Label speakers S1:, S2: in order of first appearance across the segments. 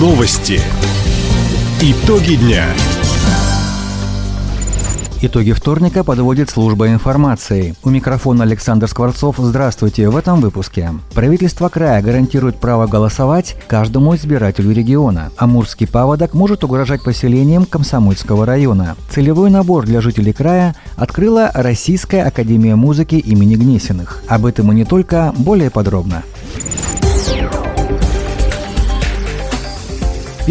S1: Новости. Итоги дня.
S2: Итоги вторника подводит служба информации. У микрофона Александр Скворцов. Здравствуйте. В этом выпуске. Правительство края гарантирует право голосовать каждому избирателю региона. Амурский паводок может угрожать поселениям Комсомольского района. Целевой набор для жителей края открыла Российская академия музыки имени Гнесиных. Об этом и не только, более подробно.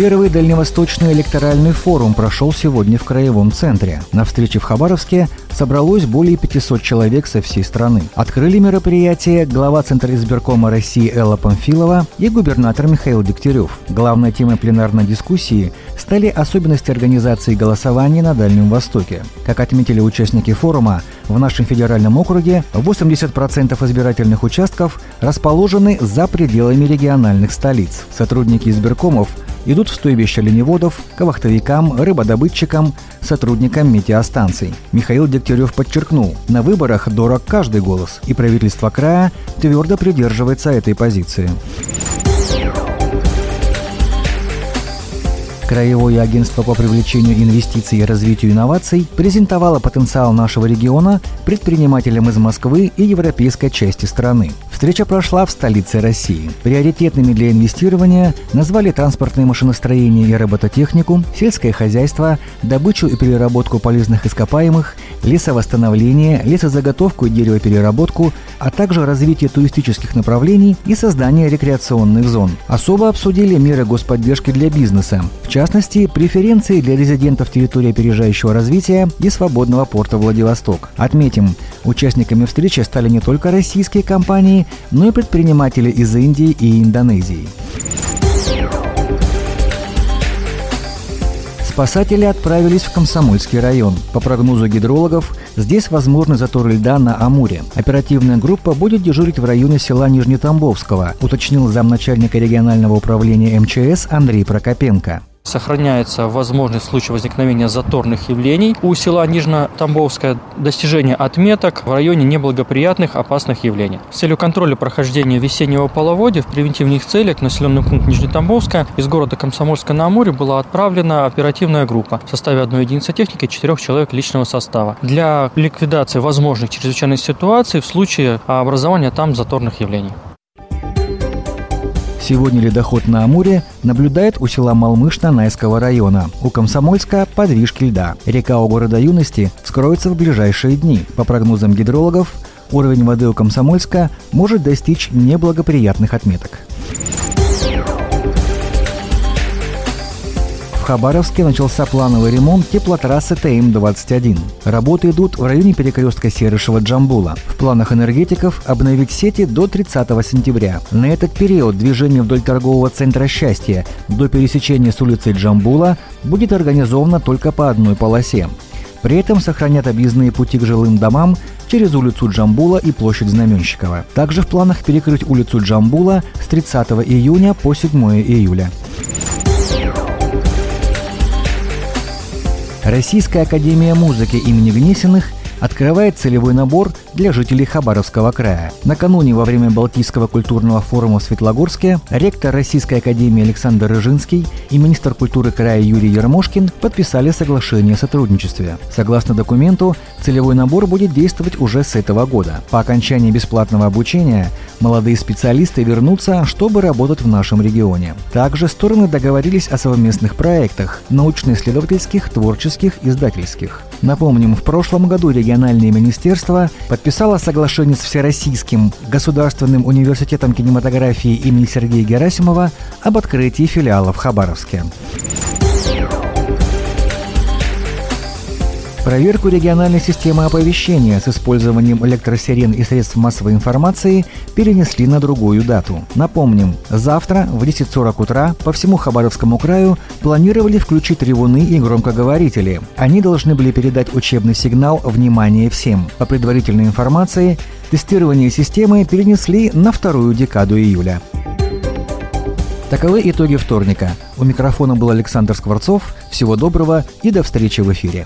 S2: Первый дальневосточный электоральный форум прошел сегодня в Краевом центре. На встрече в Хабаровске собралось более 500 человек со всей страны. Открыли мероприятие глава Центра избиркома России Элла Памфилова и губернатор Михаил Дегтярев. Главной темой пленарной дискуссии стали особенности организации голосования на Дальнем Востоке. Как отметили участники форума, в нашем федеральном округе 80% избирательных участков расположены за пределами региональных столиц. Сотрудники избиркомов идут в стойбище оленеводов, ковахтовикам, рыбодобытчикам, сотрудникам метеостанций. Михаил Дегтярев подчеркнул, на выборах дорог каждый голос, и правительство края твердо придерживается этой позиции. Краевое агентство по привлечению инвестиций и развитию инноваций презентовало потенциал нашего региона предпринимателям из Москвы и европейской части страны. Встреча прошла в столице России. Приоритетными для инвестирования назвали транспортное машиностроение и робототехнику, сельское хозяйство, добычу и переработку полезных ископаемых, лесовосстановление, лесозаготовку и деревопереработку, а также развитие туристических направлений и создание рекреационных зон. Особо обсудили меры господдержки для бизнеса, в частности, преференции для резидентов территории опережающего развития и свободного порта Владивосток. Отметим, участниками встречи стали не только российские компании, но и предприниматели из Индии и Индонезии. Спасатели отправились в Комсомольский район. По прогнозу гидрологов, здесь возможны заторы льда на Амуре. Оперативная группа будет дежурить в районе села Нижнетамбовского, уточнил замначальника регионального управления МЧС Андрей Прокопенко.
S3: Сохраняется возможность в случае возникновения заторных явлений у села Нижно-Тамбовское достижение отметок в районе неблагоприятных опасных явлений. С целью контроля прохождения весеннего половодья в превентивных целях к населенному пункту Нижнетамбовска из города Комсомольска на Амуре была отправлена оперативная группа в составе одной единицы техники и четырех человек личного состава для ликвидации возможных чрезвычайных ситуаций в случае образования там заторных явлений.
S2: Сегодня ледоход на Амуре наблюдает у села Малмыш Найского района. У Комсомольска – подвижки льда. Река у города Юности вскроется в ближайшие дни. По прогнозам гидрологов, уровень воды у Комсомольска может достичь неблагоприятных отметок. Хабаровске начался плановый ремонт теплотрассы ТМ-21. Работы идут в районе перекрестка Серышева-Джамбула. В планах энергетиков обновить сети до 30 сентября. На этот период движение вдоль торгового центра «Счастье» до пересечения с улицей Джамбула будет организовано только по одной полосе. При этом сохранят объездные пути к жилым домам через улицу Джамбула и площадь Знаменщикова. Также в планах перекрыть улицу Джамбула с 30 июня по 7 июля. Российская академия музыки имени Гнесиных открывает целевой набор для жителей Хабаровского края. Накануне во время Балтийского культурного форума в Светлогорске ректор Российской академии Александр Рыжинский и министр культуры края Юрий Ермошкин подписали соглашение о сотрудничестве. Согласно документу, целевой набор будет действовать уже с этого года. По окончании бесплатного обучения молодые специалисты вернутся, чтобы работать в нашем регионе. Также стороны договорились о совместных проектах – научно-исследовательских, творческих, издательских. Напомним, в прошлом году региональные министерства подписало соглашение с Всероссийским государственным университетом кинематографии имени Сергея Герасимова об открытии филиала в Хабаровске. Проверку региональной системы оповещения с использованием электросирен и средств массовой информации перенесли на другую дату. Напомним, завтра в 10.40 утра по всему Хабаровскому краю планировали включить ревуны и громкоговорители. Они должны были передать учебный сигнал «Внимание всем». По предварительной информации, тестирование системы перенесли на вторую декаду июля. Таковы итоги вторника. У микрофона был Александр Скворцов. Всего доброго и до встречи в эфире.